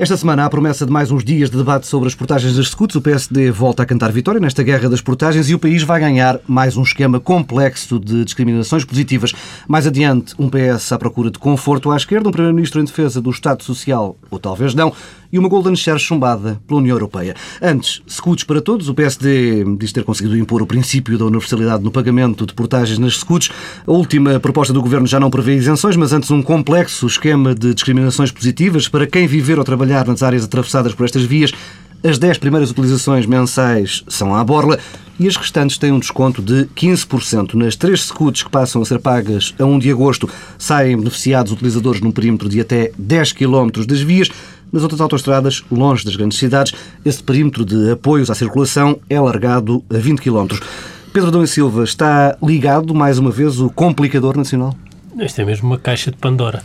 Esta semana há a promessa de mais uns dias de debate sobre as portagens das scouts. O PSD volta a cantar vitória nesta guerra das portagens e o país vai ganhar mais um esquema complexo de discriminações positivas. Mais adiante, um PS à procura de conforto à esquerda, um Primeiro-Ministro em defesa do Estado Social, ou talvez não, e uma Golden Share chumbada pela União Europeia. Antes, scouts para todos. O PSD diz ter conseguido impor o princípio da universalidade no pagamento de portagens nas scouts. A última proposta do Governo já não prevê isenções, mas antes um complexo esquema de discriminações positivas para quem viver ou trabalhar nas áreas atravessadas por estas vias, as 10 primeiras utilizações mensais são à borla e as restantes têm um desconto de 15%. Nas três scouts que passam a ser pagas a 1 de agosto, saem beneficiados utilizadores num perímetro de até 10 km das vias. Nas outras autoestradas, longe das grandes cidades, esse perímetro de apoios à circulação é largado a 20 km. Pedro Dom e Silva está ligado, mais uma vez, o complicador nacional? Isto é mesmo uma caixa de Pandora.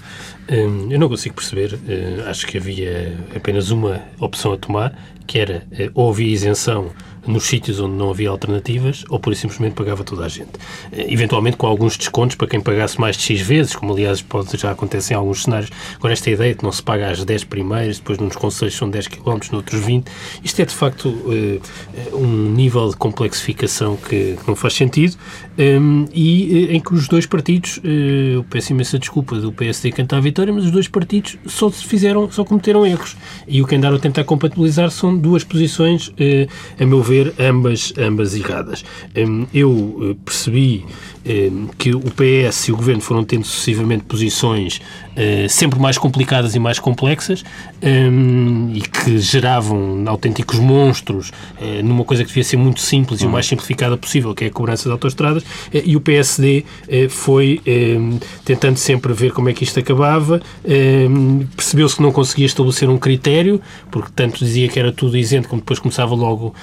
Hum, eu não consigo perceber. Hum, acho que havia apenas uma opção a tomar, que era eh, ou havia isenção nos sítios onde não havia alternativas ou por simplesmente pagava toda a gente. Eh, eventualmente com alguns descontos para quem pagasse mais de X vezes, como aliás pode, já acontecer em alguns cenários. Agora, esta ideia de que não se paga às 10 primeiras, depois nos conselhos são 10 km, noutros 20, isto é de facto eh, um nível de complexificação que, não faz sentido ehm, e em que os dois partidos, eu peço imensa desculpa do PSD cantar a vitória, mas os dois partidos só fizeram, só cometeram erros. E o que andaram a tentar compatibilizar são duas posições, eh, a meu ver, ambas, ambas erradas. Hum, eu eh, percebi que o PS e o Governo foram tendo sucessivamente posições eh, sempre mais complicadas e mais complexas hum, e que geravam autênticos monstros numa coisa que devia ser muito simples e o mais simplificada possível, que é a cobrança de autoestradas, e o PSD foi tentando sempre ver como é que isto acabava, percebeu-se que não conseguia estabelecer um critério, porque tanto dizia que era tudo isento, como depois começava logo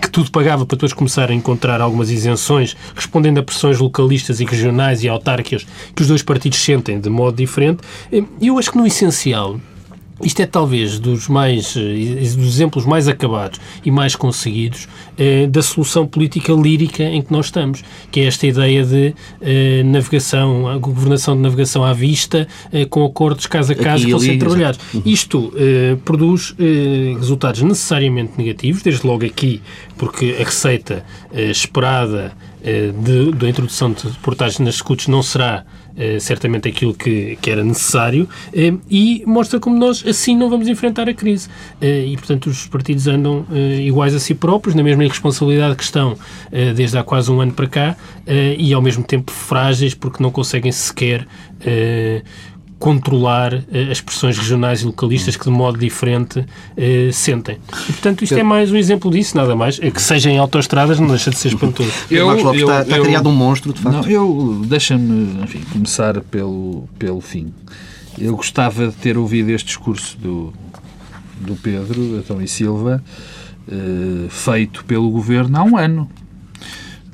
que tudo pagava para depois começar a encontrar algumas isenções, respondendo a pressões localistas e regionais e autárquicas que os dois partidos sentem de modo diferente. E eu acho que no essencial isto é talvez dos mais eh, dos exemplos mais acabados e mais conseguidos eh, da solução política lírica em que nós estamos, que é esta ideia de eh, navegação, a governação de navegação à vista, eh, com acordos caso a caso que vão ser trabalhados. Uhum. Isto eh, produz eh, resultados necessariamente negativos, desde logo aqui, porque a receita esperada da introdução de portagens nas escutas não será eh, certamente aquilo que, que era necessário, eh, e mostra como nós assim não vamos enfrentar a crise. Eh, e, portanto, os partidos andam iguais a si próprios, na mesma irresponsabilidade que estão desde há quase um ano para cá, e ao mesmo tempo frágeis porque não conseguem sequer controlar eh, as pressões regionais e localistas que de modo diferente eh, sentem. E, portanto, isto é mais um exemplo disso, nada mais. É que seja em autoestradas não deixa de ser espantoso. Eu, eu, está, está eu, criado um monstro, de facto. Não, eu, deixa-me, enfim, começar pelo, pelo fim. Eu gostava de ter ouvido este discurso do, do Pedro, Adão e Silva, eh, feito pelo Governo há um ano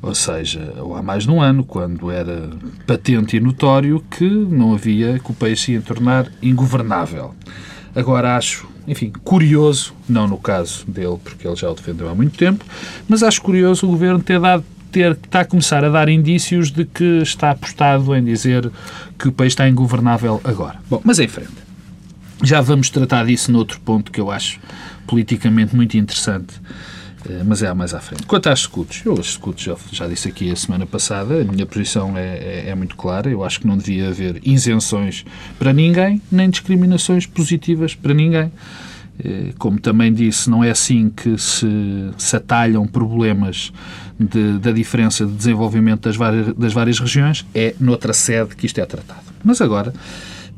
ou seja, há mais de um ano, quando era patente e notório que não havia, que o país se ia tornar ingovernável. Agora acho, enfim, curioso, não no caso dele, porque ele já o defendeu há muito tempo, mas acho curioso o governo ter dado ter, está a começar a dar indícios de que está apostado em dizer que o país está ingovernável agora. Bom, mas em frente. Já vamos tratar disso noutro ponto que eu acho politicamente muito interessante mas é mais à frente. Quanto às escudos, eu as escudos já, já disse aqui a semana passada, a minha posição é, é, é, muito clara, eu acho que não devia haver isenções para ninguém, nem discriminações positivas para ninguém. Eh, como também disse, não é assim que se, se atalham problemas de, da diferença de desenvolvimento das várias, das várias regiões, é noutra sede que isto é tratado. Mas agora,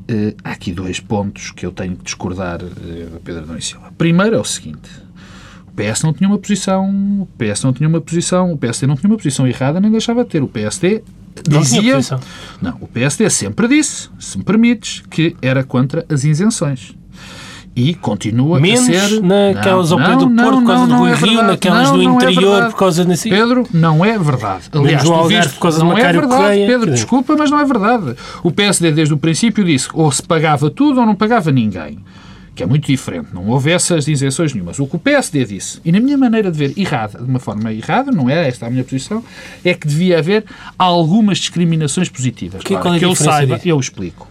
eh, há aqui dois pontos que eu tenho que discordar da Pedro Dom e Silva. Primeiro é o seguinte, PS não tinha uma posição, o PS não tinha uma posição, o PSD não tinha uma posição errada, nem deixava de ter. O PSD dizia, não, não, o PSD sempre disse, se me permites, que era contra as isenções. E continua Menos a ser... naquelas ao pé do Porto, por causa do Rui é Rio, naquelas do é interior, é por causa desse... Pedro, não é verdade. Aliás, Menos tu viste, por causa não é verdade, Correia. Pedro, desculpa, mas não é verdade. O PSD, desde o princípio, disse ou se pagava tudo ou não pagava ninguém que é muito diferente. Não houve essas isenções nenhumas. O que o PSD disse, e na minha maneira de ver errada, de uma forma errada, não é esta a minha posição, é que devia haver algumas discriminações positivas. Que, claro, é que eu saiba, disso? eu explico.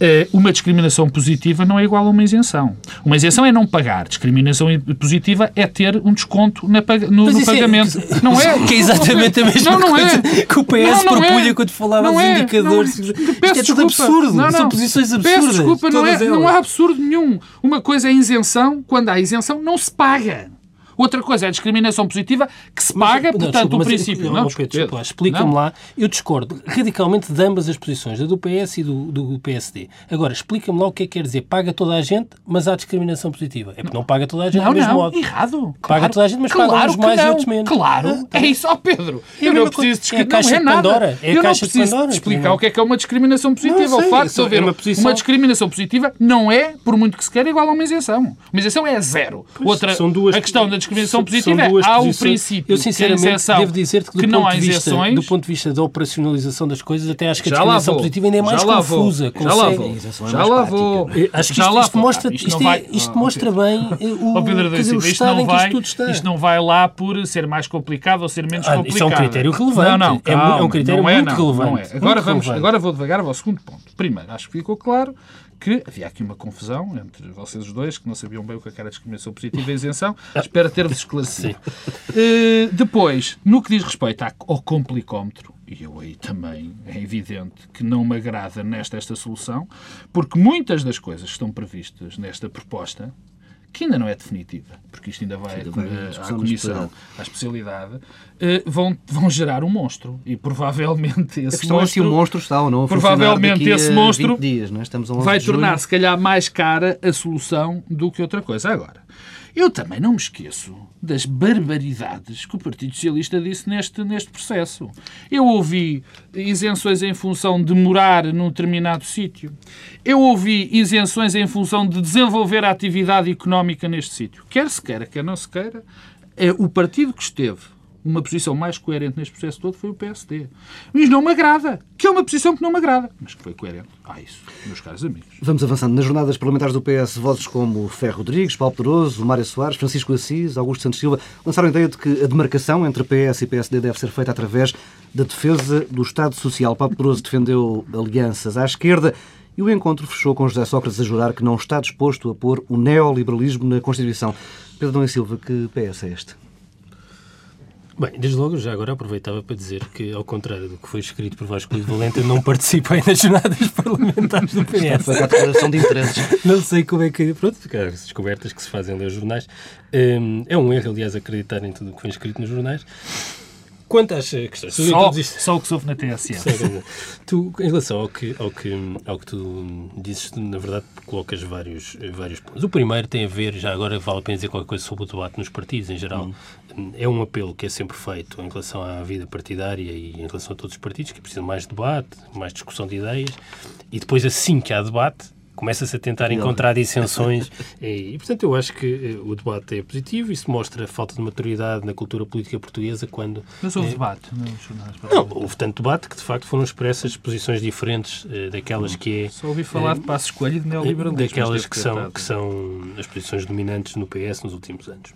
Eh, uma discriminação positiva não é igual a uma isenção. Uma isenção é não pagar. Discriminação positiva é ter um desconto na, no, no é pagamento. É, não é? Que é exatamente a mesma não, não coisa é. que o PS não, não propulha é. quando falava dos é. indicadores. Não, Isto é tudo absurdo. Não, São posições absurdas. Peço desculpa, não, é, não há absurdo nenhum. Uma coisa é isenção, quando há isenção não se paga. Outra coisa é a discriminação positiva que se paga, mas, portanto, não, desculpa, o princípio. Não, não, explica-me lá. Eu discordo radicalmente de ambas as posições, da do PS e do, do PSD. Agora, explica-me lá o que é que quer dizer. Paga toda a gente, mas há discriminação positiva. É porque não paga toda a gente não, do mesmo não, modo. Errado. Paga claro, toda a gente, mas claro paga uns mais não. e outros menos. Claro. Ah, tá. É isso, ó oh, Pedro. É eu não preciso de é a caixa não, de Pandora. É eu caixa não preciso Pandora, explicar o que é que é uma discriminação positiva. Não, o facto de é haver uma, posição... uma discriminação positiva não é, por muito que se queira, igual a uma isenção. Uma isenção é zero. Outra, a questão da discriminação positiva é há o princípio eu sinceramente devo dizer-te que, que não há isenções... do ponto de vista da operacionalização das coisas, até acho que a discriminação positiva ainda é mais já confusa. Já lá vou. Já lá vou. Acho que isto, isto mostra, isto, isto, é, isto mostra bem o, Pedro dizer, o estado em que isto tudo está. Isto não vai lá por ser mais complicado ou ser menos ah, complicado. Isso é um critério relevante. Não, não, calma, é, um critério não é, muito não, relevante. Não é. Agora, vamos, agora vou devagar ao segundo ponto. Primeiro, acho que ficou claro que havia aqui uma confusão entre vocês os dois, que não sabiam bem o que era discriminação positiva e isenção. Espero ter-vos esclarecido. Uh, depois, no que diz respeito ao complicómetro, e eu aí também é evidente que não me agrada nesta esta solução, porque muitas das coisas que estão previstas nesta proposta que ainda não é definitiva, porque isto ainda vai, ainda vai à, comissão, à especialidade, uh, vão, vão gerar um monstro. E provavelmente esse a monstro... é se o monstro está ou não Provavelmente esse monstro dias, é? Vai tornar, se calhar, mais cara a solução do que outra coisa. Agora, eu também não me esqueço das barbaridades que o Partido Socialista disse neste, neste processo. Eu ouvi isenções em função de morar num determinado sítio. Eu ouvi isenções em função de desenvolver a atividade económica neste sítio. Quer se queira, quer não se queira, é o partido que esteve uma posição mais coerente neste processo todo foi o PSD. Mas não me agrada, que é uma posição que não me agrada, mas que foi coerente. Ah, isso, meus caros amigos. Vamos avançando. Nas jornadas parlamentares do PS, vozes como Ferro Rodrigues, Paulo Pedroso, Mário Soares, Francisco Assis, Augusto Santos Silva lançaram a ideia de que a demarcação entre PS e PSD deve ser feita através da defesa do Estado Social. Paulo Pedroso defendeu alianças à esquerda e o encontro fechou com José Sócrates a jurar que não está disposto a pôr o neoliberalismo na Constituição. Pedro Dom e Silva, que PS é este? Bem, desde logo, já agora aproveitava para dizer que, ao contrário do que foi escrito por Vasco Luís Valente, eu não participei nas jornadas parlamentares do PS. Foi a declaração de interesses. Não sei como é que... Pronto, as descobertas que se fazem ler os jornais. Hum, é um erro, aliás, acreditar em tudo o que foi escrito nos jornais. Quanto às questões... Só, só o que sofre na TSE. tu, em relação ao que, ao, que, ao que tu dizes, na verdade, colocas vários, vários pontos. O primeiro tem a ver, já agora vale a pena dizer qualquer coisa sobre o debate nos partidos, em geral. Hum. É um apelo que é sempre feito em relação à vida partidária e em relação a todos os partidos, que precisam mais debate, mais discussão de ideias, e depois, assim que há debate, começa-se a tentar encontrar dissensões e, portanto, eu acho que eh, o debate é positivo. Isso mostra a falta de maturidade na cultura política portuguesa quando... Mas houve é, debate Não, houve tanto debate que, de facto, foram expressas posições diferentes uh, daquelas que é... Só ouvi falar uh, de passo escolha e de neoliberalismo. Daquelas que são, que são as posições dominantes no PS nos últimos anos.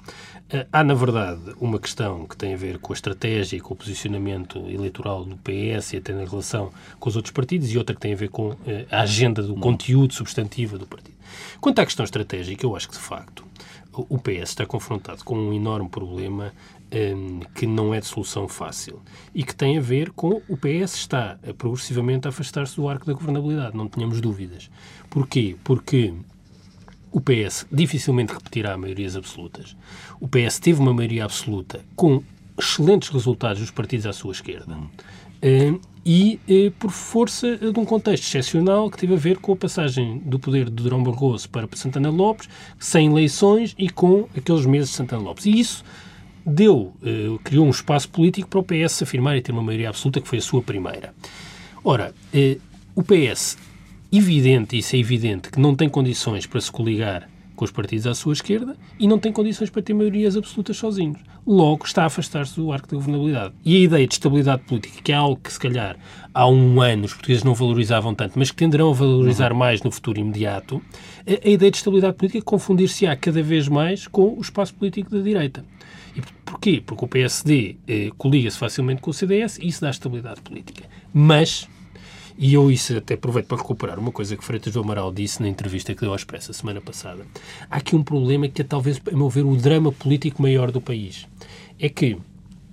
Há, na verdade, uma questão que tem a ver com a estratégia e com o posicionamento eleitoral do PS e até na relação com os outros partidos e outra que tem a ver com a agenda do conteúdo sobre substantiva do partido. Quanto à questão estratégica, eu acho que, de facto, o PS está confrontado com um enorme problema um, que não é de solução fácil e que tem a ver com o PS está progressivamente a afastar-se do arco da governabilidade, não tenhamos dúvidas. Porquê? Porque o PS dificilmente repetirá maiorias absolutas. O PS teve uma maioria absoluta com excelentes resultados dos partidos à sua esquerda. Hum, e eh, por força de um contexto excepcional que teve a ver com a passagem do poder de Durão Barroso para Santana Lopes, sem eleições e com aqueles meses de Santana Lopes. E isso deu, eh, criou um espaço político para o PS afirmar e ter uma maioria absoluta, que foi a sua primeira. Ora, eh, o PS, evidente, isso é evidente, que não tem condições para se coligar com os partidos à sua esquerda e não tem condições para ter maiorias absolutas sozinhos. Logo, está a afastar-se do arco da governabilidade. E a ideia de estabilidade política, que é algo que, se calhar, há um ano os portugueses não valorizavam tanto, mas que tenderão a valorizar uhum. mais no futuro imediato, a, a ideia de estabilidade política confundir-se-á cada vez mais com o espaço político da direita. E porquê? Porque o PSD eh, colia-se facilmente com o CDS e isso dá estabilidade política. Mas E eu isso até aproveito para recuperar uma coisa que Freitas do Amaral disse na entrevista que deu ao Expresso a semana passada. Há aqui um problema que é talvez, a meu ver, o drama político maior do país. É que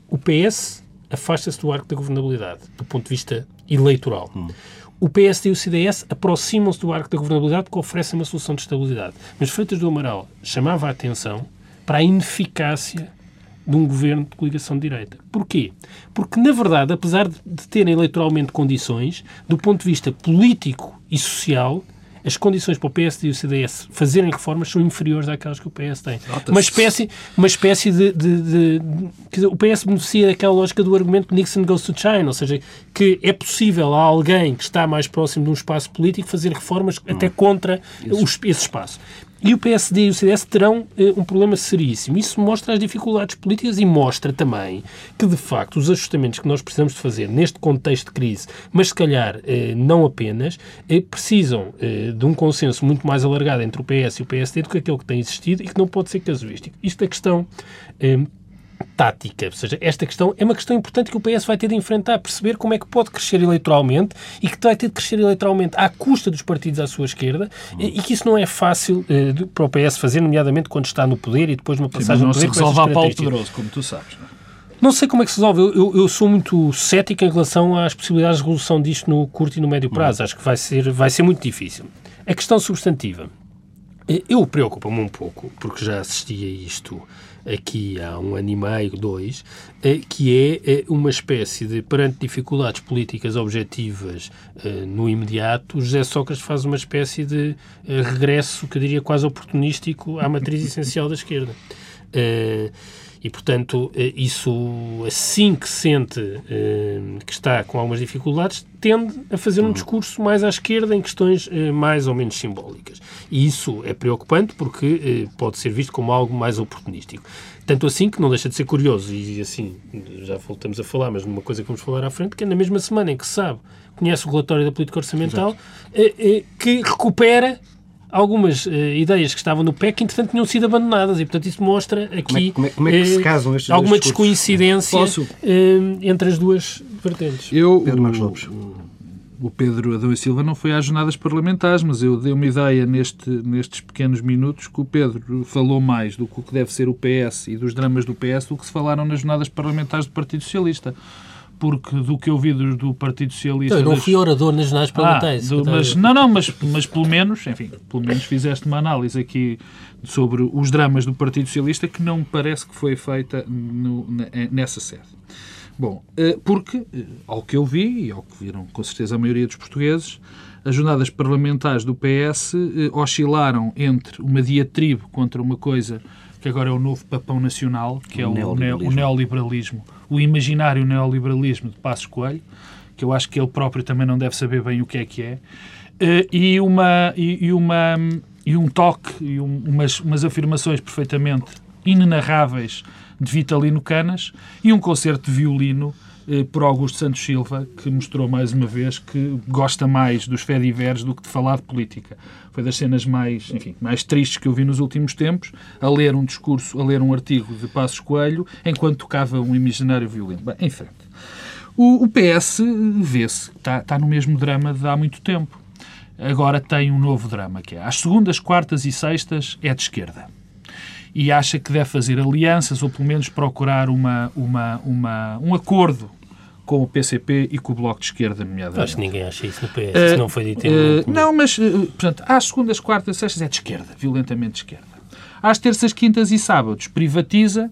o PS afasta-se do arco da governabilidade, do ponto de vista eleitoral. Hum. O PSD e o CDS aproximam-se do arco da governabilidade porque oferecem uma solução de estabilidade. Mas Freitas do Amaral chamava a atenção para a ineficácia de um governo de coligação de direita. Porquê? Porque, na verdade, apesar de terem eleitoralmente condições, do ponto de vista político e social, as condições para o PSD e o CDS fazerem reformas são inferiores àquelas que o PS tem. Uma espécie, uma espécie de, de, de, de, O PS beneficia daquela lógica do argumento Nixon goes to China, ou seja, que é possível a alguém que está mais próximo de um espaço político fazer reformas hum. até contra os, esse espaço. E o PSD e o CDS terão eh, um problema seríssimo. Isso mostra as dificuldades políticas e mostra também que, de facto, os ajustamentos que nós precisamos de fazer neste contexto de crise, mas se calhar eh, não apenas, eh, precisam de um consenso muito mais alargado entre o PS e o PSD do que aquele que tem existido e que não pode ser casuístico. Isto é questão tática. Ou seja, esta questão é uma questão importante que o PS vai ter de enfrentar, perceber como é que pode crescer eleitoralmente e que vai ter de crescer eleitoralmente à custa dos partidos à sua esquerda e que isso não é fácil eh, para o PS fazer, nomeadamente quando está no poder e depois uma passagem Sim, poder. Não se resolve a Paulo Pedroso, como tu sabes. Não, é? não sei como é que se resolve. Eu, eu, eu, sou muito cético em relação às possibilidades de resolução disto no curto e no médio prazo. Hum. Acho que vai ser, vai ser muito difícil. A questão substantiva. Eh, eu preocupo-me um pouco, porque já assisti a isto aqui há um ano e meio, dois, eh, que é eh, uma espécie de, perante dificuldades políticas objetivas eh, no imediato, José Sócrates faz uma espécie de regresso, que eu diria quase oportunístico, à matriz essencial da esquerda. E, portanto, isso, assim que sente que está com algumas dificuldades, tende a fazer um discurso mais à esquerda em questões mais ou menos simbólicas. E isso é preocupante porque pode ser visto como algo mais oportunístico. Tanto assim que não deixa de ser curioso, e assim, já voltamos a falar, mas numa coisa que vamos falar à frente, que é na mesma semana em que sabe, conhece o relatório da política orçamental, que recupera algumas uh, ideias que estavam no PEC, entretanto, tinham sido abandonadas. E, portanto, isso mostra aqui como é, como é, como é que se eh, casam estes alguma descoincidência uh, entre as duas vertentes. Eu, Pedro Marcos Lopes. O Pedro Adão e Silva não foi às jornadas parlamentares, mas eu dei uma ideia neste, nestes pequenos minutos que o Pedro falou mais do que deve ser o PS e dos dramas do PS do que se falaram nas jornadas parlamentares do Partido Socialista porque do que eu vi do, do Partido Socialista... Eu não das... fui orador nas jornadas parlamentares. Ah, do, mas, não, não, mas, mas pelo menos, enfim, pelo menos fizeste uma análise aqui sobre os dramas do Partido Socialista que não me parece que foi feita no, nessa sede. Bom, eh, porque, eh, ao que eu vi, e ao que viram com certeza a maioria dos portugueses, as jornadas parlamentares do PS eh, oscilaram entre uma diatribe contra uma coisa que agora é o novo papão nacional, que é o, neoliberalismo. o neoliberalismo, o imaginário neoliberalismo de Passos Coelho, que eu acho que ele próprio também não deve saber bem o que é que é, eh, e, uma, e, uma, e um toque, e um, umas, umas afirmações perfeitamente inenarráveis de Vitalino Canas, e um concerto de violino por Augusto Santos Silva, que mostrou mais uma vez que gosta mais dos fediveres do que de falar de política. Foi das cenas mais, enfim, mais tristes que eu vi nos últimos tempos, a ler um discurso, a ler um artigo de Passos Coelho, enquanto tocava um imaginário violino. Bem, em frente. O, o PS vê-se, está, está no mesmo drama de há muito tempo. Agora tem um novo drama, que é às segundas, quartas e sextas é de esquerda e acha que deve fazer alianças ou pelo menos procurar uma, uma, uma, um acordo com o PCP e com o Bloco de Esquerda, nomeadamente. Acho que ninguém acha isso no PS, uh, isso não foi dito em uh, Não, mas, uh, portanto, às segundas, quartas e sextas é de esquerda, violentamente de esquerda. Às terças, quintas e sábados privatiza,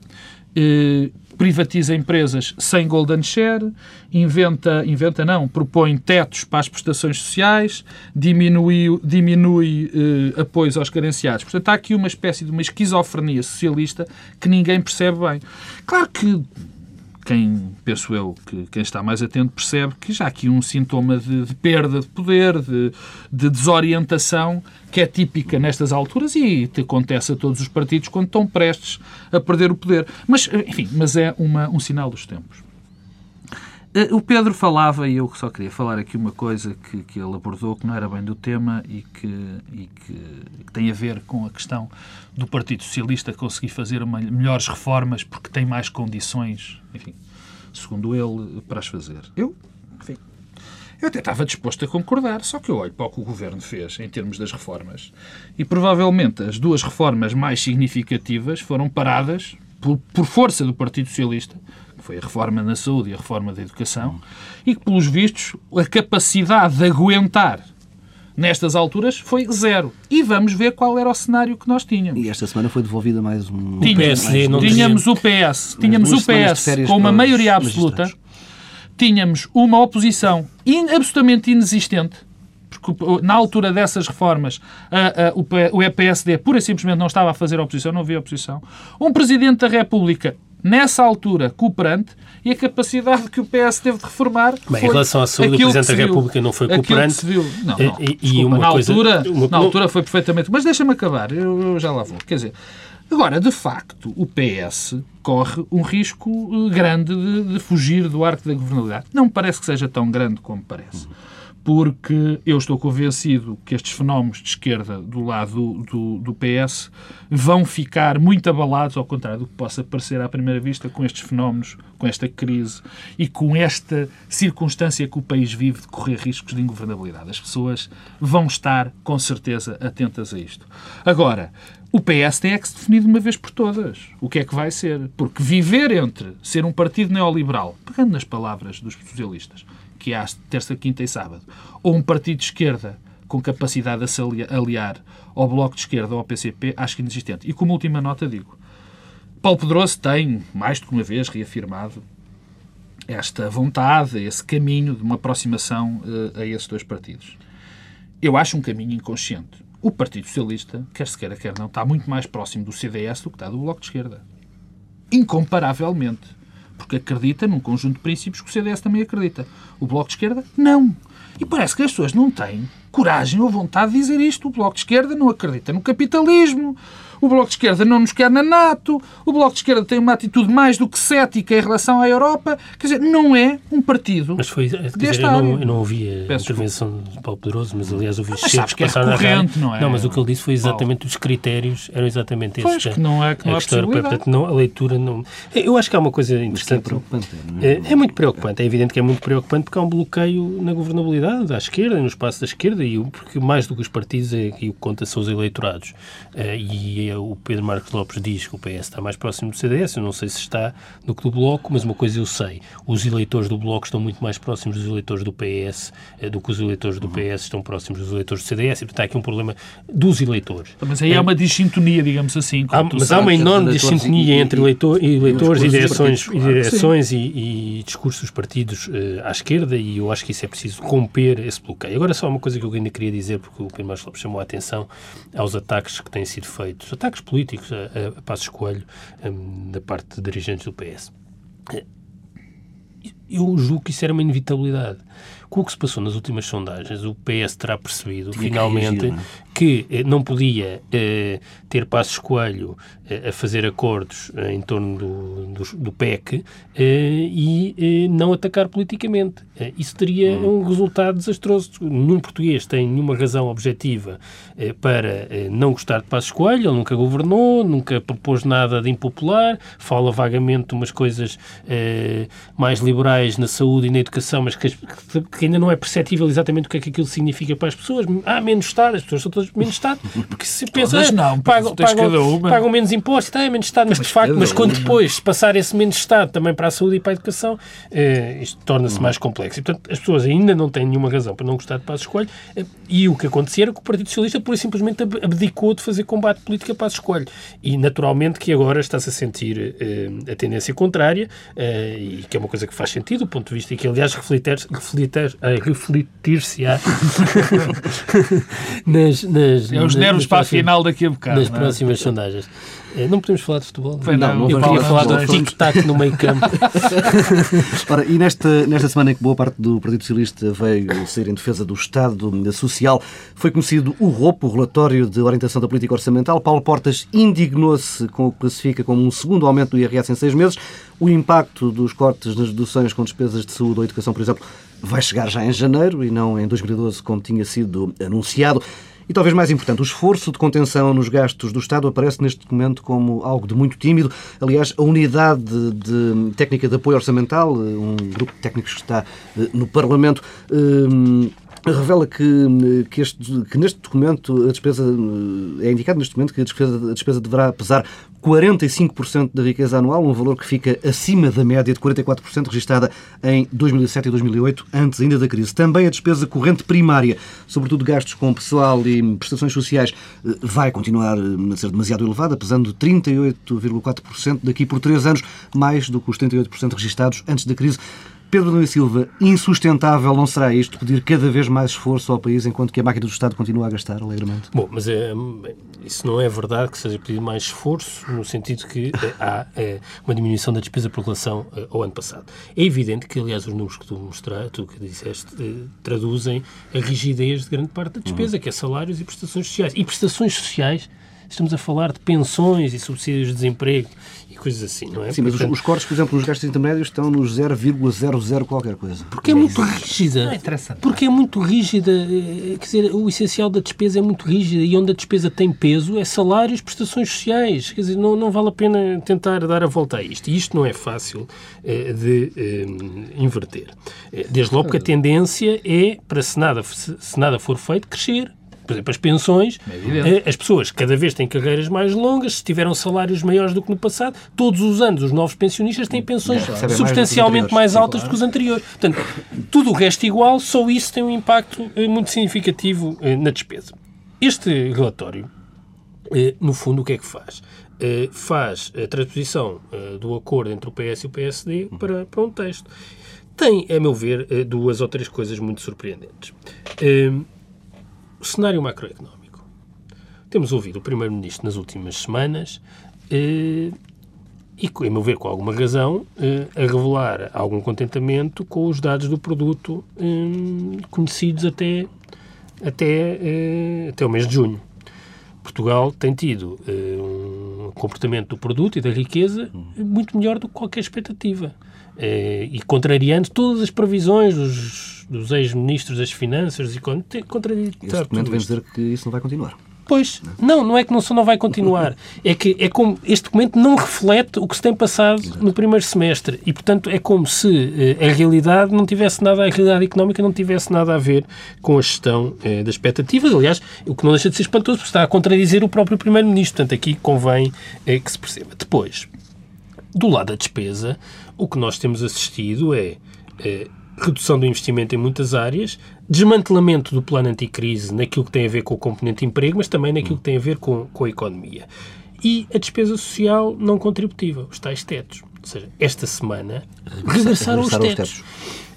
privatiza empresas sem golden share, inventa, inventa não, propõe tetos para as prestações sociais, diminui, diminui eh, apoios aos carenciados. Portanto, há aqui uma espécie de uma esquizofrenia socialista que ninguém percebe bem. Claro que quem, penso eu, que quem está mais atento percebe que já há aqui um sintoma de, de perda de poder, de, de, desorientação, que é típica nestas alturas e te acontece a todos os partidos quando estão prestes a perder o poder. Mas, enfim, mas é uma, um sinal dos tempos. Eh, o Pedro falava, e eu só queria falar aqui uma coisa que, que ele abordou, que não era bem do tema e que, e que, que tem a ver com a questão do Partido Socialista conseguir fazer uma, melhores reformas porque tem mais condições, enfim, segundo ele, para as fazer. Eu, enfim, Eu até estava disposto a concordar, só que eu olho para o que o Governo fez em termos das reformas e provavelmente as duas reformas mais significativas foram paradas por, por força do Partido Socialista, foi a reforma na saúde e a reforma da educação, e que, pelos vistos, a capacidade de aguentar nestas alturas foi zero. E vamos ver qual era o cenário que nós tínhamos. E esta semana foi devolvida mais um. Tínhamos, PSD não tínhamos o PS, tínhamos o PS com uma maioria absoluta, tínhamos uma oposição in- absolutamente inexistente, porque na altura dessas reformas a- a- o o EPSD pura e simplesmente não estava a fazer oposição, não havia oposição. Um Presidente da República, nessa altura, cooperante, e a capacidade que o PS teve de reformar Bem, em relação à saúde, o Presidente da. República não foi cooperante. viu. Não, não. e- e uma na, coisa- altura, uma- na altura foi perfeitamente... Mas deixa-me acabar, eu, eu já lá vou. Quer dizer, agora, de facto, o PS corre um risco eh, grande de, de fugir do arco da governabilidade. Não parece que seja tão grande como parece. Porque eu estou convencido que estes fenómenos de esquerda do lado do, do PS vão ficar muito abalados, ao contrário do que possa parecer à primeira vista, com estes fenómenos, com esta crise e com esta circunstância que o país vive de correr riscos de ingovernabilidade. As pessoas vão estar, com certeza, atentas a isto. Agora, o PS tem é que se definir de uma vez por todas. O que é que vai ser? Porque viver entre ser um partido neoliberal, pegando nas palavras dos socialistas, que há terça, quinta e sábado, ou um partido de esquerda com capacidade de se alia- aliar ao Bloco de Esquerda ou ao PCP, acho que inexistente. E como última nota digo, Paulo Pedroso tem, mais do que uma vez, reafirmado esta vontade, esse caminho de uma aproximação eh, a esses dois partidos. Eu acho um caminho inconsciente. O Partido Socialista, quer se queira, quer não, está muito mais próximo do CDS do que está do Bloco de Esquerda. Incomparavelmente. Porque acredita num conjunto de princípios que o CDS também acredita. O Bloco de Esquerda, não. E parece que as pessoas não têm coragem ou vontade de dizer isto. O Bloco de Esquerda não acredita no capitalismo. O Bloco de Esquerda não nos quer na NATO. O Bloco de Esquerda tem uma atitude mais do que cética em relação à Europa. Quer dizer, não é um partido Mas foi, quer dizer, eu não, eu não ouvi a Peço intervenção de Paulo Poderoso, mas aliás ouvi Mas cheiros sabes que é recorrente, rádio. não é? Não, mas o que ele disse foi exatamente os critérios, eram exatamente esses. Pois, que não é- que não a questão europeia. Portanto, não, a leitura não... Eu acho que há uma coisa é interessante. preocupante. não É, é muito preocupante, é evidente que é muito preocupante porque há um bloqueio na governabilidade, à esquerda, no espaço da esquerda, e porque mais do que os partidos é que o que conta são os eleitorados. Eh, E eh, o Pedro Marcos Lopes diz que o PS está mais próximo do CDS, eu não sei se está do que do Bloco, mas uma coisa eu sei, os eleitores do Bloco estão muito mais próximos dos eleitores do PS eh, do que os eleitores do PS estão próximos dos eleitores do CDS, e portanto há aqui um problema dos eleitores. Mas aí há uma dissintonia, digamos assim. Há, mas há uma sabes. enorme dissintonia e- e- entre eleitor, e eleitores e direções, partidos, e, claro. direções e, e discursos dos partidos eh, à esquerda e eu acho que isso é preciso romper esse bloqueio. Agora só uma coisa que eu ainda queria dizer, porque o Pedro Marcos Lopes chamou a atenção aos ataques que têm sido feitos, ataques políticos a, a, a Passos Coelho hum, da parte de dirigentes do PS. Eu julgo que isso era uma inevitabilidade. Com o que se passou nas últimas sondagens, o PS terá percebido, Tinha finalmente, reagir? Que eh, não podia eh, ter Passos Coelho eh, a fazer acordos eh, em torno do, do, do PEC eh, e eh, não atacar politicamente. Eh, isso teria Hum. um resultado desastroso. Nenhum português tem nenhuma razão objetiva eh, para eh, não gostar de Passos Coelho. Ele nunca governou, nunca propôs nada de impopular, fala vagamente umas coisas eh, mais liberais na saúde e na educação, mas que, que ainda não é perceptível exatamente o que é que aquilo significa para as pessoas. Há menos Estado, as pessoas são todas menos Estado, porque se pensa, Todas ah, não, pagam, pagam, pagam menos impostos, é menos Estado, mas, de facto, mas quando depois se passar esse menos Estado também para a saúde e para a educação, eh, isto torna-se mais complexo. E, portanto, as pessoas ainda não têm nenhuma razão para não gostar de Passos Coelho eh, e o que acontecia era que o Partido Socialista pura e simplesmente ab- abdicou de fazer combate político a Passos Coelho. E, naturalmente, que agora está-se a sentir eh, a tendência contrária eh, e que é uma coisa que faz sentido do ponto de vista e que, aliás, refletir- refletir- eh, refletir-se-á nas, nas, É os nervos para a final daqui a bocado. nas não é? próximas sondagens. Eh, Não podemos falar de futebol. Pois não, não Eu queria falar do tic-tac no meio campo. Ora, e nesta, nesta semana em que boa parte do Partido Socialista veio sair em defesa do Estado Social, foi conhecido o ROP, o Relatório de Orientação da Política Orçamental. Paulo Portas indignou-se com o que classifica como um segundo aumento do IRS em seis meses. O impacto dos cortes nas deduções com despesas de saúde ou educação, por exemplo, vai chegar já em janeiro e não em 2012, como tinha sido anunciado. E talvez mais importante, o esforço de contenção nos gastos do Estado aparece neste documento como algo de muito tímido. Aliás, a unidade de técnica de apoio orçamental, um grupo de técnicos que está eh, no Parlamento, eh, revela que, que, este, que, neste documento a despesa é indicado neste documento que a despesa, a despesa deverá pesar 45% da riqueza anual, um valor que fica acima da média de 44% registada em 2007 e 2008, antes ainda da crise. Também a despesa corrente primária, sobretudo gastos com pessoal e prestações sociais, eh, vai continuar a ser demasiado elevada, pesando 38,4% daqui por três anos, mais do que os 38% registados antes da crise. Pedro Nunes Silva, insustentável não será isto, pedir cada vez mais esforço ao país enquanto que a máquina do Estado continua a gastar alegremente? Bom, mas é, isso não é verdade que seja pedir mais esforço, no sentido que é, há é, uma diminuição da despesa por relação é, ao ano passado. É evidente que, aliás, os números que tu mostraste, tu que disseste, traduzem a rigidez de grande parte da despesa, uhum. que é salários e prestações sociais. E prestações sociais estamos a falar de pensões e subsídios de desemprego coisas assim, não é? Sim, mas Portanto, os, os, cortes, por exemplo, nos gastos intermédios estão nos 0,00 qualquer coisa. Porque é muito rígida. Não interessa. Porque é muito rígida. Eh, quer dizer, o essencial da despesa é muito rígida e onde a despesa tem peso é salários, prestações sociais. Quer dizer, não, não vale a pena tentar dar a volta a isto. E isto não é fácil eh, de eh, inverter. Desde logo que a tendência é, para se nada, se nada for feito, crescer por exemplo, as pensões, é as pessoas cada vez têm carreiras mais longas, se tiveram salários maiores do que no passado, todos os anos os novos pensionistas têm pensões substancialmente mais, mais altas do que os anteriores. Portanto, tudo o resto igual, só isso tem um impacto eh, muito significativo eh, na despesa. Este relatório, no fundo, o que é que faz? Faz a transposição do acordo entre o PS e o PSD para, para um texto. Tem, a meu ver, duas ou três coisas muito surpreendentes cenário macroeconómico. Temos ouvido o Primeiro-Ministro nas últimas semanas eh, e, a meu ver, com alguma razão, eh, a revelar algum contentamento com os dados do produto eh, conhecidos até, até, até o mês de junho. Portugal tem tido um comportamento do produto e da riqueza muito melhor do que qualquer expectativa. Eh, e contrariando todas as previsões dos, dos ex-ministros das Finanças e contrariando. Esse documento vem dizer que isso não vai continuar. Pois, não, não é que não, só não vai continuar. É que é como este documento não reflete o que se tem passado Exato. no primeiro semestre e, portanto, é como se eh, a realidade não tivesse nada, a realidade económica não tivesse nada a ver com a gestão eh, das expectativas. Aliás, o que não deixa de ser espantoso, porque está a contradizer o próprio Primeiro-Ministro. Portanto, aqui convém eh, que se perceba. Depois, do lado da despesa, o que nós temos assistido é, é redução do investimento em muitas áreas, desmantelamento do plano anticrise naquilo que tem a ver com o componente emprego, mas também naquilo que tem a ver com, com a economia. E a despesa social não contributiva, os tais tetos. Ou seja, esta semana regressaram, os tetos. tetos.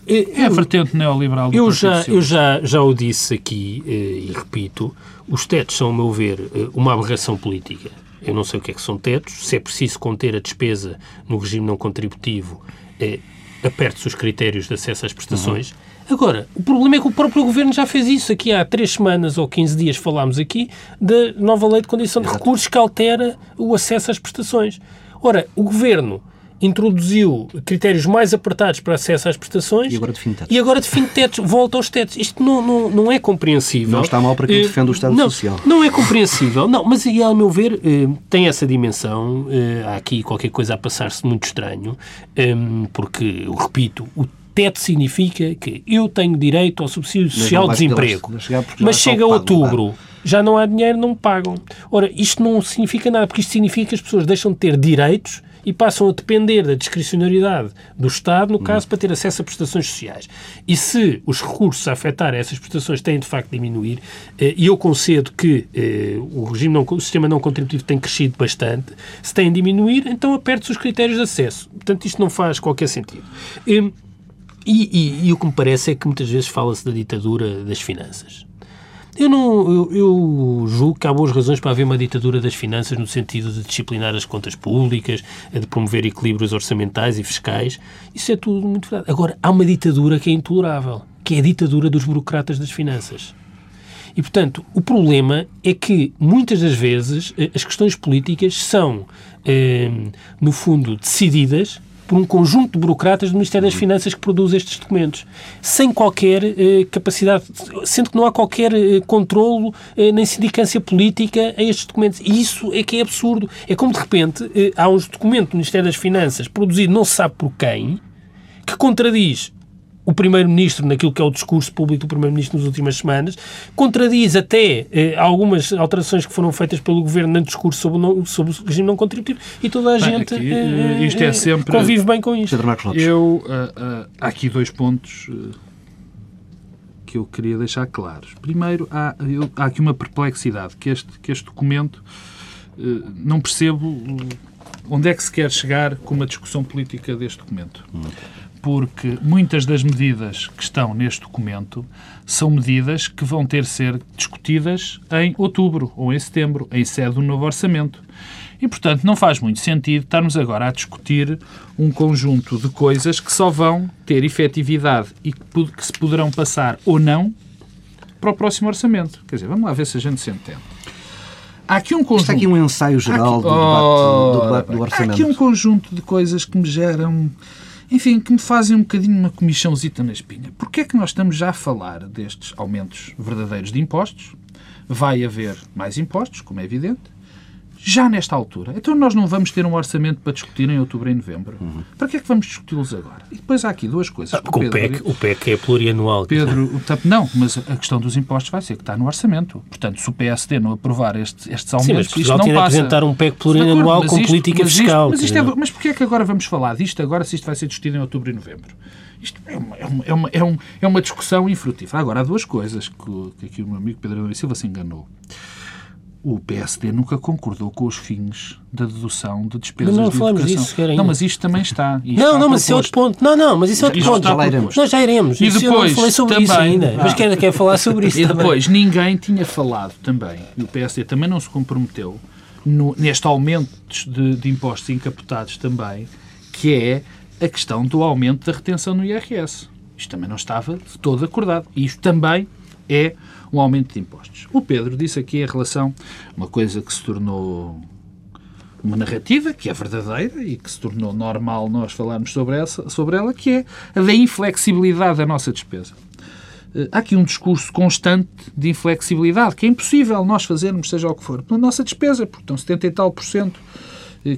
É a vertente neoliberal do eu já Eu já, já o disse aqui eh, e repito, os tetos são, a meu ver, eh, uma aberração política. Eu não sei o que é que são tetos, se é preciso conter a despesa no regime não contributivo, é, aperte-se os critérios de acesso às prestações. Uhum. Agora, o problema é que o próprio Governo já fez isso. Aqui há três semanas ou 15 dias falámos aqui da nova lei de condição de recursos que altera o acesso às prestações. Ora, o Governo introduziu critérios mais apertados para acesso às prestações e agora define tetos. E agora define tetos, volta aos tetos. Isto não, não, não é compreensível. Não está mal para quem uh, defende o Estado não, Social. Não é compreensível. Não, mas, ao meu ver, uh, tem essa dimensão. Uh, há aqui qualquer coisa a passar-se muito estranho, um, porque, eu repito, o teto significa que eu tenho direito ao subsídio social de desemprego. Mas chega outubro, já não há dinheiro, não me pagam. Ora, isto não significa nada, porque isto significa que as pessoas deixam de ter direitos e passam a depender da discricionariedade do Estado, no caso, para ter acesso a prestações sociais. E se os recursos a afetar essas prestações têm de facto de diminuir, eh, e eu concedo que eh, o regime não, o sistema não contributivo tem crescido bastante, se tem de diminuir, então aperte-se os critérios de acesso. Portanto, isto não faz qualquer sentido. E, e, e o que me parece é que muitas vezes fala-se da ditadura das finanças. Eu não, eu, eu, julgo que há boas razões para haver uma ditadura das finanças no sentido de disciplinar as contas públicas, de promover equilíbrios orçamentais e fiscais. Isso é tudo muito verdade. Agora, há uma ditadura que é intolerável, que é a ditadura dos burocratas das finanças. E, portanto, o problema é que, muitas das vezes, eh, as questões políticas são, eh, no fundo, decididas por um conjunto de burocratas do Ministério das Finanças que produz estes documentos, sem qualquer eh, capacidade, sendo que não há qualquer eh, controlo eh, nem sindicância política a estes documentos. E isso é que é absurdo. É como, de repente, eh, há uns documentos do Ministério das Finanças produzido não se sabe por quem, que contradiz o Primeiro-Ministro naquilo que é o discurso público do Primeiro-Ministro nas últimas semanas, contradiz até eh, algumas alterações que foram feitas pelo Governo no discurso sobre, o sobre o regime não contributivo e toda a Bem, gente aqui, eh, isto é eh, sempre- convive bem com isto. Pedro Marcos Lopes. Eu, ah, ah, há aqui dois pontos ah, que eu queria deixar claros. Primeiro, há, eu- há aqui uma perplexidade, que este, que este documento não percebo uh, onde é que se quer chegar com uma discussão política deste documento. Porque muitas das medidas que estão neste documento são medidas que vão ter de ser discutidas em outubro ou em setembro, em sede do novo orçamento. E, portanto, não faz muito sentido estarmos agora a discutir um conjunto de coisas que só vão ter efetividade e que, se poderão passar ou não para o próximo orçamento. Quer dizer, vamos lá ver se a gente se entende. Há aqui um conjunto... Está aqui um ensaio geral Aqui- do debate, do, debate do bem, Há aqui um orçamento. conjunto de coisas que me geram, enfim, que me fazem um bocadinho uma comichãozita na espinha. Porquê é que nós estamos já a falar destes aumentos verdadeiros de impostos? Vai haver mais impostos, como é evidente, já nesta altura. Então nós não vamos ter um orçamento para discutir em outubro e novembro. Para que é que vamos discuti-los agora? E depois há aqui duas coisas. que o Porque o Pedro PEC, o PEC é plurianual. Pedro, não, mas a questão dos impostos vai ser que está no orçamento. Portanto, se o PSD não aprovar este- estes Sim, mas aumentos, isto não passa. apresentar um PEC plurianual mas com isto- política mas isto- fiscal. Mas, isto quer é, mas porquê é que agora vamos falar disto agora se isto vai ser discutido em outubro e novembro? Isto é uma, é uma, é uma, é um- é uma discussão infrutífera. Agora, há duas coisas que, que aqui o meu amigo Pedro Adão Silva se enganou. O PSD nunca concordou com os fins da dedução de despesas Mas não de falamos educação. disso não, mas isto também está. Isto Não, não, mas isso é outro ponto. Não, não, mas isso é outro Isto ponto. Já lá iremos. Nós já iremos. E Isso eu depois, não falei sobre isso também- ainda. Mas Ah. quer, quer falar sobre isso E também. depois, ninguém tinha falado também, e o PSD também não se comprometeu, no- neste aumento de, de impostos encapotados também, que é a questão do aumento da retenção no IRS. Isto também não estava de todo acordado. E isto também é um aumento de impostos. O Pedro disse aqui em relação uma coisa que se tornou uma narrativa que é verdadeira e que se tornou normal nós falarmos sobre, essa, sobre ela, que é a da inflexibilidade da nossa despesa. Eh, Há aqui um discurso constante de inflexibilidade, que é impossível nós fazermos, seja o que for, pela nossa despesa, porque estão 70 e tal por cento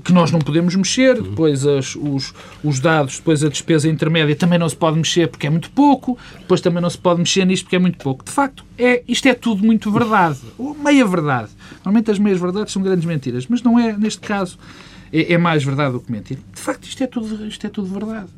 que nós não podemos mexer, depois as- os, os dados, depois a despesa intermédia também não se pode mexer porque é muito pouco, depois também não se pode mexer nisto porque é muito pouco. De facto, é, isto é tudo muito verdade, ou meia verdade. Normalmente as meias verdades são grandes mentiras, mas não é, neste caso, é, é mais verdade do que mentira. De facto, isto é tudo, isto é tudo verdade.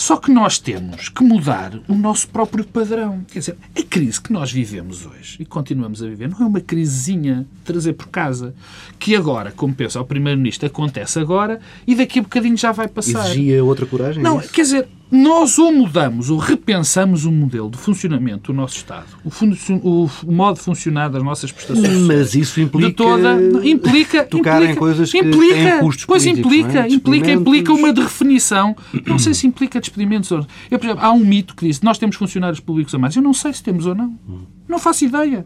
Só que nós temos que mudar o nosso próprio padrão. Quer dizer, a crise que nós vivemos hoje e continuamos a viver não é uma crisezinha de trazer por casa, que agora, como pensa o Primeiro-Ministro, acontece agora e daqui a bocadinho já vai passar. Exigia outra coragem? é Não, isso? quer dizer, nós ou mudamos ou repensamos o modelo de funcionamento do nosso Estado, o, o modo de funcionar das nossas prestações. Mas isso implica... toda não, implica tocar implica, em coisas que implica, têm custos pois implica não é? implica implica uma redefinição não sei se implica despedimentos ou exemplo, há um mito que diz nós temos funcionários públicos a mais. Eu não sei se temos ou não. Não faço ideia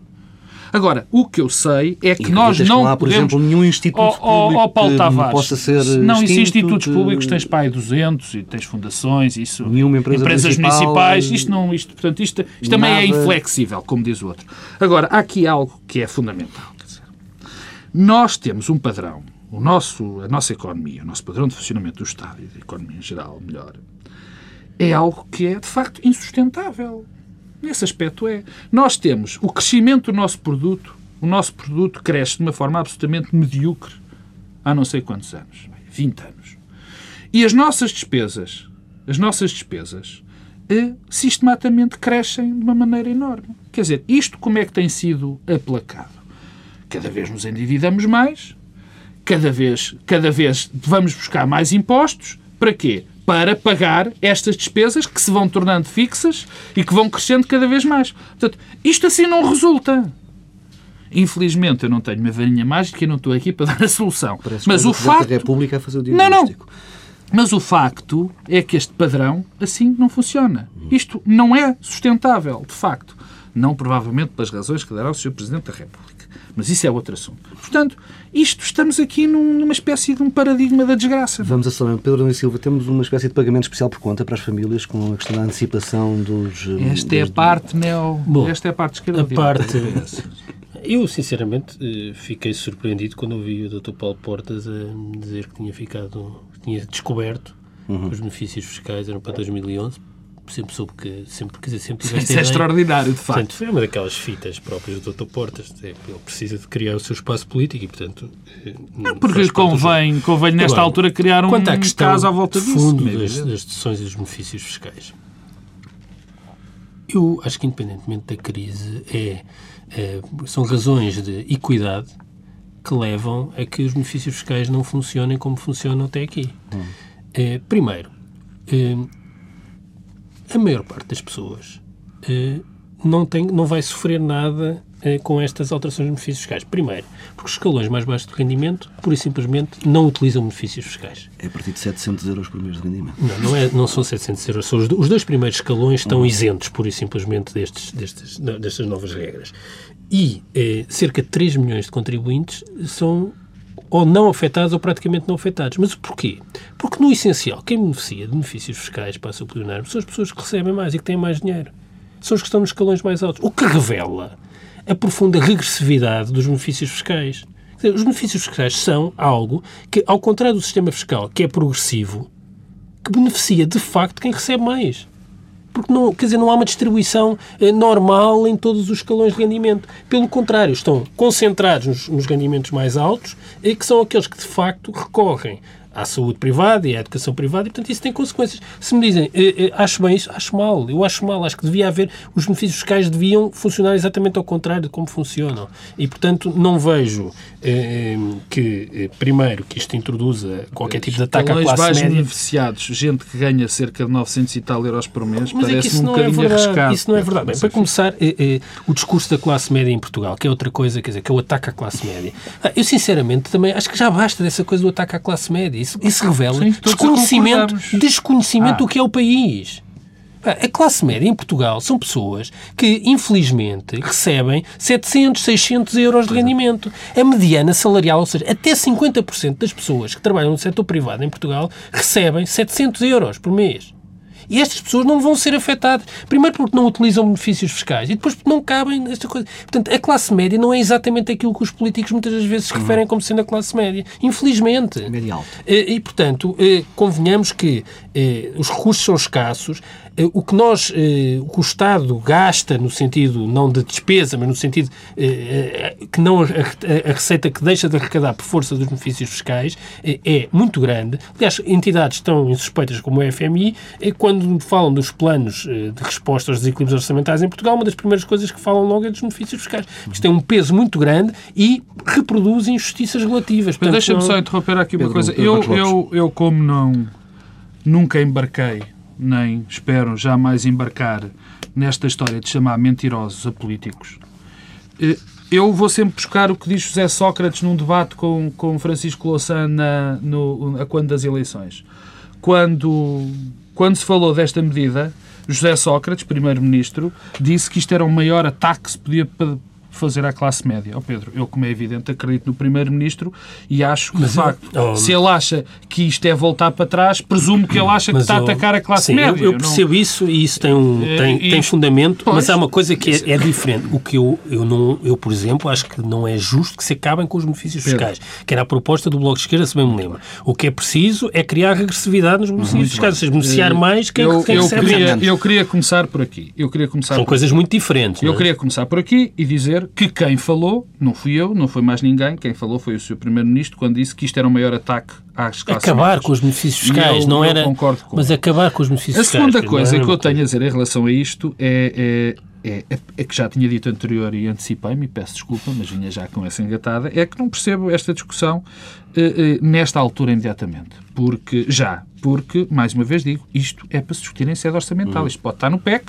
agora o que eu sei é que E nós que não há, por podemos exemplo, nenhum instituto ó- público ó Paulo que Tavares, possa ser não existem institutos de- públicos tens pai 200 e tens fundações isso Nenhuma empresa empresas municipais isto não isto portanto isto, isto também é inflexível como diz o outro agora há aqui algo que é fundamental quer dizer, nós temos um padrão, o nosso, a nossa economia, o nosso padrão de funcionamento do Estado e da economia em geral, melhor, é algo que é, de facto, insustentável. Nesse aspecto é. Nós temos o crescimento do nosso produto, o nosso produto cresce de uma forma absolutamente medíocre há não sei quantos anos, 20 anos. E as nossas despesas, as nossas despesas, eh, sistematicamente crescem de uma maneira enorme. Quer dizer, isto como é que tem sido aplacado? Cada vez nos endividamos mais, cada vez, cada vez vamos buscar mais impostos. Para quê? Para pagar estas despesas que se vão tornando fixas e que vão crescendo cada vez mais. Portanto, isto assim não resulta. Infelizmente, eu não tenho uma varinha mágica e não estou aqui para dar a solução. Parece Mas o facto, República a fazer o Não, não. mas o facto é que este padrão assim não funciona. Isto não é sustentável, de facto. Não provavelmente pelas razões que dará o Sr. Presidente da República. Mas isso é outro assunto. Portanto, isto estamos aqui numa espécie de um paradigma da desgraça. Vamos a São Pedro e Silva, temos uma espécie de pagamento especial por conta para as famílias com a questão da antecipação dos... Esta é a parte neo... Bom, Esta é a parte esquerda. A parte... Eu, sinceramente, eh, fiquei surpreendido quando ouvi o Dr. Paulo Portas a dizer que tinha ficado, que tinha descoberto uhum. que os benefícios fiscais eram para 2011. Sempre soube que, sempre, quer dizer, sempre Isso é extraordinário, de facto. Portanto, foi uma daquelas fitas próprias do Dr. Portas. É, ele precisa de criar o seu espaço político e, portanto... Eh, não, porque convém, convém, nesta Agora, altura, criar um caso à volta disso. fundo das, das deduções e dos benefícios fiscais. Eu acho que, independentemente da crise, é é, são razões de equidade que levam a que os benefícios fiscais não funcionem como funcionam até aqui. Hum. É, primeiro, é, a maior parte das pessoas não, tem, não vai sofrer nada eh, com estas alterações de benefícios fiscais. Primeiro, porque os escalões mais baixos de rendimento, pura e simplesmente, não utilizam benefícios fiscais. É a partir de 700 euros por mês de rendimento. Não, não, é, não são 700 euros. São os, os dois primeiros escalões estão isentos, pura e simplesmente, destes, destes, destas novas regras. E eh, cerca de 3 milhões de contribuintes são ou não afetados ou praticamente não afetados. Mas porquê? Porque, no essencial, quem beneficia de benefícios fiscais para seu são as pessoas que recebem mais e que têm mais dinheiro. São os que estão nos escalões mais altos. O que revela a profunda regressividade dos benefícios fiscais. Os benefícios fiscais são algo que, ao contrário do sistema fiscal, que é progressivo, que beneficia de facto quem recebe mais. Porque não, quer dizer, não há uma distribuição eh, normal em todos os escalões de rendimento. Pelo contrário, estão concentrados nos, nos rendimentos mais altos, eh, que são aqueles que de facto recorrem à saúde privada e à educação privada, e, portanto, isso tem consequências. Se me dizem, eh, eh, acho bem isso, acho mal. Eu acho mal. Acho que devia haver, os benefícios fiscais deviam funcionar exatamente ao contrário de como funcionam. E, portanto, não vejo eh, que, eh, primeiro, que isto introduza qualquer tipo de ataque à classe mais média. beneficiados, gente que ganha cerca de 900 e tal euros por mês, parece é que um bocadinho é arriscado. Isso não é verdade. Bem, para começar, o discurso da classe média em Portugal, que é outra coisa, quer dizer, que é o ataque à classe média. Ah, eu, sinceramente, também acho que já basta dessa coisa do ataque à classe média. Isso, isso revela Sim, desconhecimento, desconhecimento ah. do que é o país. A classe média em Portugal são pessoas que, infelizmente, recebem 700, 600 euros de rendimento. A mediana salarial, ou seja, até 50% das pessoas que trabalham no setor privado em Portugal recebem 700 euros por mês. E estas pessoas não vão ser afetadas. Primeiro porque não utilizam benefícios fiscais e depois porque não cabem nesta coisa. Portanto, a classe média não é exatamente aquilo que os políticos muitas das vezes se referem como sendo a classe média. Infelizmente. Média alta. E, portanto, eh, convenhamos que eh, os recursos são escassos, eh, o que nós, o que o Estado gasta no sentido não de despesa, mas no sentido que não a receita que deixa de arrecadar por força dos benefícios fiscais é muito grande. Aliás, entidades tão insuspeitas como o FMI, quando quando falam dos planos eh, de resposta aos desequilíbrios orçamentais em Portugal, uma das primeiras coisas que falam logo é dos benefícios fiscais. Isto tem um peso muito grande e reproduz injustiças relativas. Deixa-me não... só interromper aqui uma Pedro, coisa. Pedro eu, eu, eu, como não nunca embarquei, nem espero jamais embarcar nesta história de chamar mentirosos a políticos, eh, eu vou sempre buscar o que diz José Sócrates num debate com, com Francisco Louçã na, no, a quando das eleições. Quando quando se falou desta medida, José Sócrates, primeiro-ministro, disse que isto era o maior ataque que se podia fazer à classe média. Ó oh, Pedro, eu, como é evidente, acredito no Primeiro-Ministro e acho que, mas de facto, oh, se ele acha que isto é voltar para trás, presumo que ele acha que está a atacar a classe sim, média. Eu, eu percebo não... isso e isso tem, um, é, tem, tem fundamento, pois, mas há uma coisa que é, é, diferente. O que eu, eu, não, eu, por exemplo, acho que não é justo que se acabem com os benefícios Pedro. fiscais, que era a proposta do Bloco de Esquerda, se bem me lembro. O que é preciso é criar regressividade nos benefícios muito fiscais, ou seja, beneficiar uh, mais quem, eu, quem eu queria, eu queria começar por aqui. Eu queria começar São coisas muito diferentes. Eu é? queria começar por aqui e dizer que quem falou não fui eu, não foi mais ninguém, quem falou foi o Sr. Primeiro-Ministro, quando disse que isto era o maior ataque às classes Acabar médias. com os benefícios fiscais, eu, não eu era... concordo com Mas acabar com os benefícios fiscais. A segunda coisa que eu tenho a dizer em relação a isto é, é, é, é, é que já tinha dito anterior e antecipei-me, peço desculpa, mas vinha já com essa engatada, é que não percebo esta discussão eh, eh, nesta altura imediatamente. Porque, já, porque, mais uma vez digo, isto é para se discutir em sede orçamental. Uhum. Isto pode estar no PEC,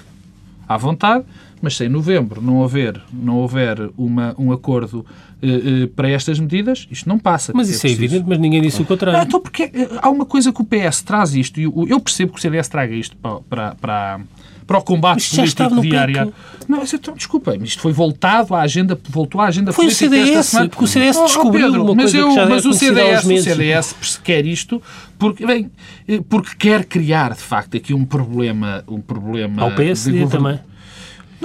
à vontade, mas se em novembro não houver, não houver uma, um acordo uh, uh, para estas medidas, isto não passa. Mas isso é, é evidente, mas ninguém disse o contrário. Ah, então porque uh, há uma coisa que o PS traz isto, e eu percebo que o CDS traga isto para, para, para, para o combate estava político diário. Não, então, desculpem, isto foi voltado à agenda, voltou à agenda Foi o política esta CDS, semana. porque o CDS Oh, oh, descobriu Pedro, uma mas coisa eu, que já mas o CDS, o. CDS quer isto porque, bem, eh, porque quer criar, de facto, aqui um problema, um problema Ao PSD também.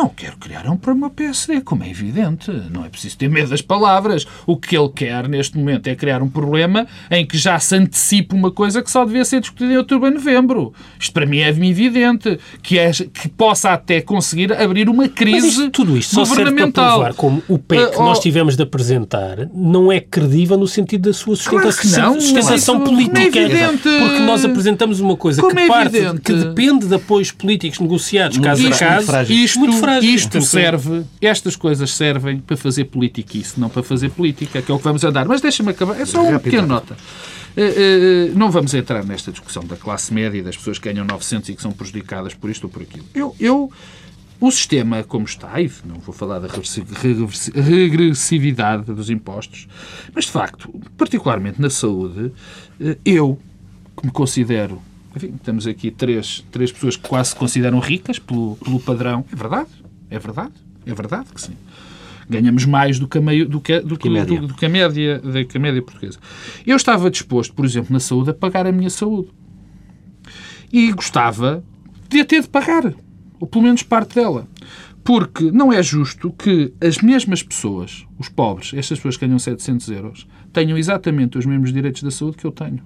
Não quero criar um problema ao PSD, como é evidente. Não é preciso ter medo das palavras. O que ele quer neste momento é criar um problema em que já se antecipa uma coisa que só devia ser discutida em outubro e novembro. Isto para mim é evidente. Que, é, que possa até conseguir abrir uma Mas crise isto, tudo isto só serve para governamental. provar como o PEC que Ah, oh. nós tivemos de apresentar não é credível no sentido da sua Claro sustentação, que não, sustentação mas isso política. é evidente. Porque nós apresentamos uma coisa que é parte, que depende de apoios políticos negociados caso a muito caso. frágil. Isto, Muito frágil. Isto Portanto, serve, estas coisas servem para fazer politiquice, não para fazer política, que é o que vamos andar. Mas deixa-me acabar, é só uma Rápido. pequena nota. Eh, eh, não vamos entrar nesta discussão da classe média e das pessoas que ganham 900 e que são prejudicadas por isto ou por aquilo. Eu, eu o sistema como está, e não vou falar da regressividade dos impostos, mas de facto, particularmente na saúde, eh, eu, que me considero. Enfim, temos aqui três, três pessoas que quase se consideram ricas pelo, pelo padrão. É verdade, é verdade, é verdade que sim. Ganhamos mais do que a, meio, do que, do que, média. do- do que a média, do que a média portuguesa. Eu estava disposto, por exemplo, na saúde, a pagar a minha saúde. E gostava de a ter de pagar, ou pelo menos parte dela. Porque não é justo que as mesmas pessoas, os pobres, estas pessoas que ganham 700 euros, tenham exatamente os mesmos direitos da saúde que eu tenho.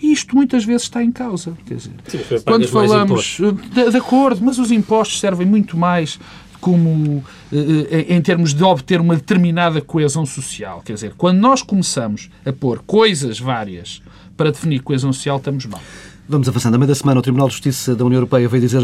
E isto muitas vezes está em causa. Quer dizer, Sim, quando falamos de, de acordo, mas os impostos servem muito mais como eh, eh, em termos de obter uma determinada coesão social. Quer dizer, quando nós começamos a pôr coisas várias para definir coesão social, estamos mal. Vamos avançando. A meio da semana, o Tribunal de Justiça da União Europeia veio dizer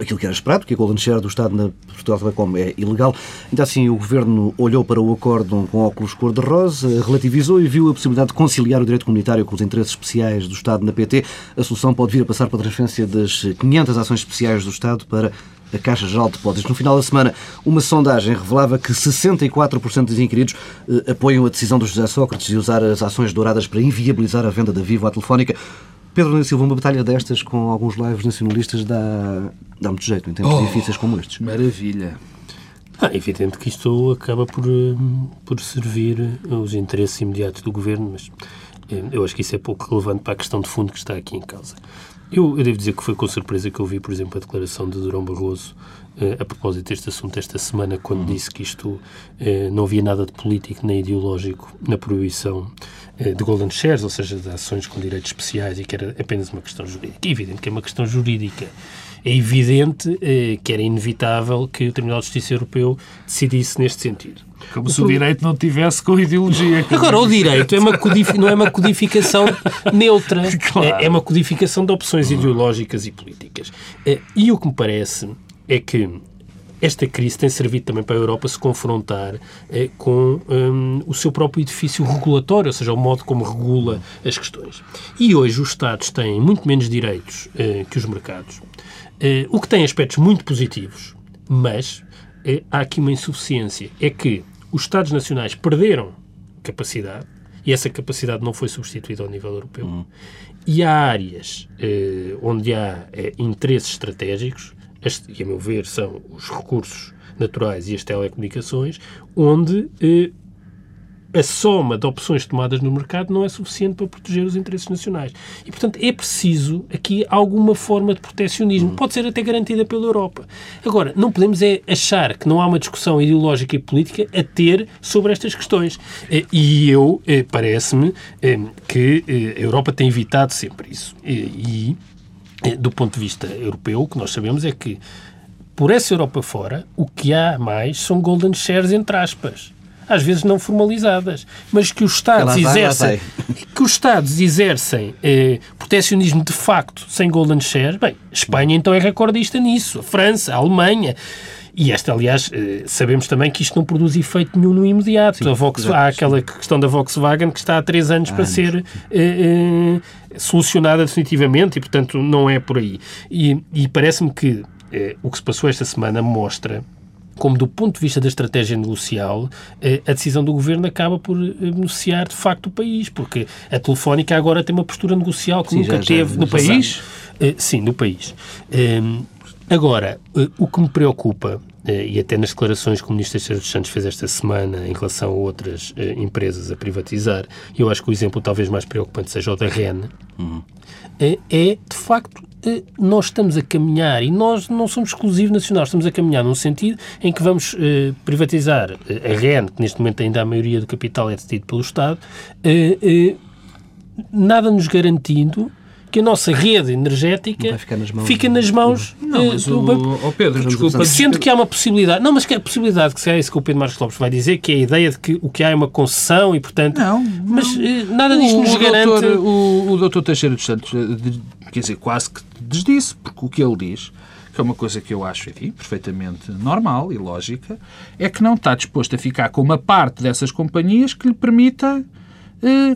aquilo que era esperado, que a Golden Share do Estado na Portugal Telecom é ilegal. Ainda assim, o Governo olhou para o acordo com óculos cor-de-rosa, relativizou e viu a possibilidade de conciliar o direito comunitário com os interesses especiais do Estado na PT. A solução pode vir a passar pela transferência das 500 ações especiais do Estado para a Caixa Geral de Depósitos. No final da semana, uma sondagem revelava que 64% dos inquiridos eh, apoiam a decisão do José Sócrates de usar as ações douradas para inviabilizar a venda da Vivo à Telefónica. Pedro Nuno Silva, uma batalha destas com alguns lives nacionalistas dá, dá muito jeito em tempos difíceis como estes. Maravilha. Ah, é evidente que isto acaba por, eh, por servir os interesses imediatos do governo, mas eh, eu acho que isso é pouco relevante para a questão de fundo que está aqui em causa. Eu, eu devo dizer que foi com surpresa que eu vi, por exemplo, a declaração de Durão Barroso eh, a propósito deste assunto esta semana, quando disse que isto eh, não havia nada de político nem ideológico na proibição de golden shares, ou seja, de ações com direitos especiais e que era apenas uma questão jurídica. É evidente que é uma questão jurídica. É evidente eh, que era inevitável que o Tribunal de Justiça Europeu decidisse neste sentido. Como se o direito não tivesse com ideologia. Agora, o direito é uma codifi- não é uma codificação neutra, Claro. é, é uma codificação de opções ideológicas e políticas. Eh, E o que me parece é que esta crise tem servido também para a Europa se confrontar eh, com hum, o seu próprio edifício regulatório, ou seja, o modo como regula as questões. E hoje os Estados têm muito menos direitos eh, que os mercados, eh, o que tem aspectos muito positivos, mas há aqui uma insuficiência. É que os Estados nacionais perderam capacidade e essa capacidade não foi substituída ao nível europeu. E há áreas eh, onde há eh, interesses estratégicos, as- e a meu ver são os recursos naturais e as telecomunicações, onde eh, a soma de opções tomadas no mercado não é suficiente para proteger os interesses nacionais. E, portanto, é preciso aqui alguma forma de protecionismo. Pode ser até garantida pela Europa. Agora, não podemos é achar que não há uma discussão ideológica e política a ter sobre estas questões. Eh, E eu, eh, parece-me, eh, que a Europa tem evitado sempre isso. E, do ponto de vista europeu, o que nós sabemos é que por essa Europa fora, o que há mais são golden shares, entre aspas. Às vezes não formalizadas, mas que os Estados vai, exercem, que os Estados exercem eh, protecionismo de facto sem golden shares. Bem, Espanha então é recordista nisso, a França, a Alemanha. E esta, aliás, eh, sabemos também que isto não produz efeito nenhum no imediato. a Volks- exato, há aquela questão da Volkswagen que está há três anos para ser eh, eh, solucionada definitivamente e, portanto, não é por aí. E, e parece-me que eh, o que se passou esta semana mostra como, do ponto de vista da estratégia negocial, eh, a decisão do governo acaba por eh, beneficiar de facto o país, porque a Telefónica agora tem uma postura negocial que Sim, nunca já- já- teve no já país. Sim, no país. Agora, eh, o que me preocupa, eh, e até nas declarações que o Ministro Teixeira dos Santos fez esta semana em relação a outras eh, empresas a privatizar, eu acho que o exemplo talvez mais preocupante seja o da REN, uhum. é, de facto nós estamos a caminhar, e nós não somos exclusivos nacionais, estamos a caminhar num sentido em que vamos eh, privatizar a REN, que neste momento ainda a maioria do capital é detido pelo Estado, eh, eh, nada nos garantindo que a nossa rede energética nas mãos, fica nas mãos não, mas do banco. Oh Pedro, desculpa. Sendo que há uma possibilidade, não, mas que a possibilidade, que se é isso que o Pedro Marcos Lopes vai dizer, que é a ideia de que o que há é uma concessão e, portanto. Não, não. mas nada disto nos o garante. Doutor, o, o doutor Teixeira dos Santos, quer dizer, quase que desdisse, porque o que ele diz que é uma coisa que eu acho enfim, perfeitamente normal e lógica, é que não está disposto a ficar com uma parte dessas companhias que lhe permita eh,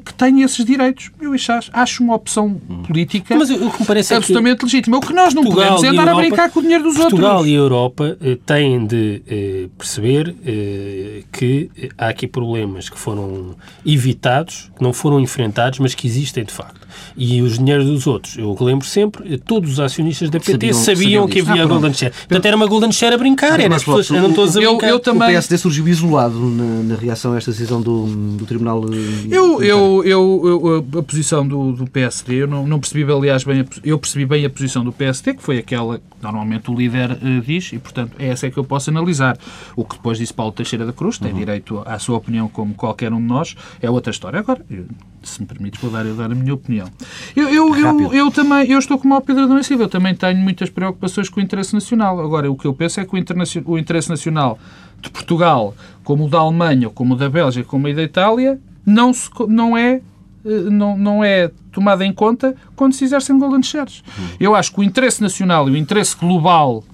que tenha esses direitos. Eu acho, acho uma opção política Mas o que me parece absolutamente é legítima. O que nós não Portugal podemos é andar Europa, a brincar com o dinheiro dos Portugal outros. Portugal e a Europa eh, têm de eh, perceber eh, que há aqui problemas que foram evitados, que não foram enfrentados, mas que existem de facto. E os dinheiros dos outros, eu lembro sempre, todos os acionistas da PT sabiam, sabiam, que havia ah, Golden Share. Portanto, era uma Golden Share a brincar, era as pessoas, eu não estou a brincar. Eu, eu também... O PSD surgiu isolado na, na reação a esta decisão do, do Tribunal... Eu, eu, eu, eu, a posição do, do PSD, eu não, não percebi, aliás, bem, a, eu percebi bem a posição do PSD, que foi aquela que normalmente o líder uh, diz, e portanto é essa é que eu posso analisar. O que depois disse Paulo Teixeira da Cruz, tem uhum. direito à sua opinião como qualquer um de nós, é outra história. Agora, eu, se me permites, vou dar, eu dar a minha opinião. Eu, eu, eu, eu, também, eu estou como o Pedro Adão Silva, eu também tenho muitas preocupações com o interesse nacional. Agora, o que eu penso é que o, o interesse nacional de Portugal, como o da Alemanha, como o da Bélgica, como o da Itália, não, se, não é eh, não, não é tomada em conta quando se exercem golden shares. Eu acho que o interesse nacional e o interesse global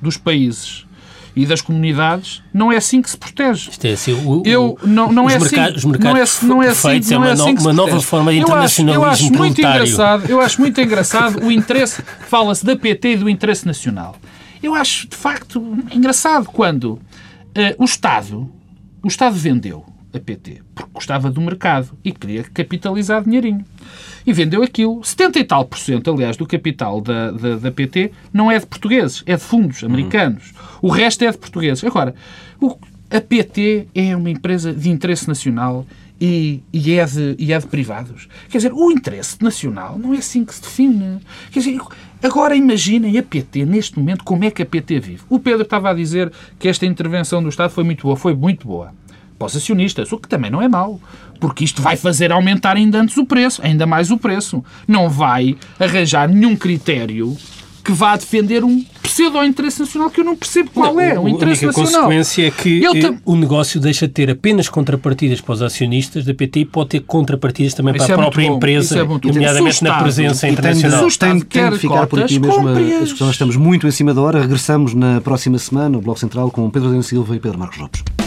dos países e das comunidades não é assim que se protege. Isto é assim, o, eu, não, não, é assim, os mercados não é, não é assim, é não é assim uma, nova forma de internacionalismo eu acho, eu acho muito engraçado Eu acho muito engraçado o interesse, fala-se da PT e do interesse nacional. Eu acho, de facto, engraçado quando uh, o Estado, o Estado vendeu a PT, porque gostava do mercado e queria capitalizar dinheirinho. E vendeu aquilo. 70 e tal por cento, aliás, do capital da, da, da PT não é de portugueses, é de fundos americanos. Uhum. O resto é de portugueses. Agora, o, a PT é uma empresa de interesse nacional e, e, é de, e é de privados. Quer dizer, o interesse nacional não é assim que se define. Quer dizer, agora imaginem a PT, neste momento, como é que a PT vive. O Pedro estava a dizer que esta intervenção do Estado foi muito boa. Foi muito boa para os acionistas, o que também não é mau, porque isto vai fazer aumentar ainda antes o preço, ainda mais o preço. Não vai arranjar nenhum critério que vá defender um pseudo-interesse nacional que eu não percebo qual é, o interesse nacional. A consequência é que tam... o negócio deixa de ter apenas contrapartidas para os acionistas da PT e pode ter contrapartidas também Isso para a é própria empresa, é nomeadamente na presença internacional. Tem, tem de ficar por aqui mesmo a discussão. Estamos muito em cima da hora. Regressamos na próxima semana, no Bloco Central, com Pedro Adão Silva e Pedro Marcos Lopes.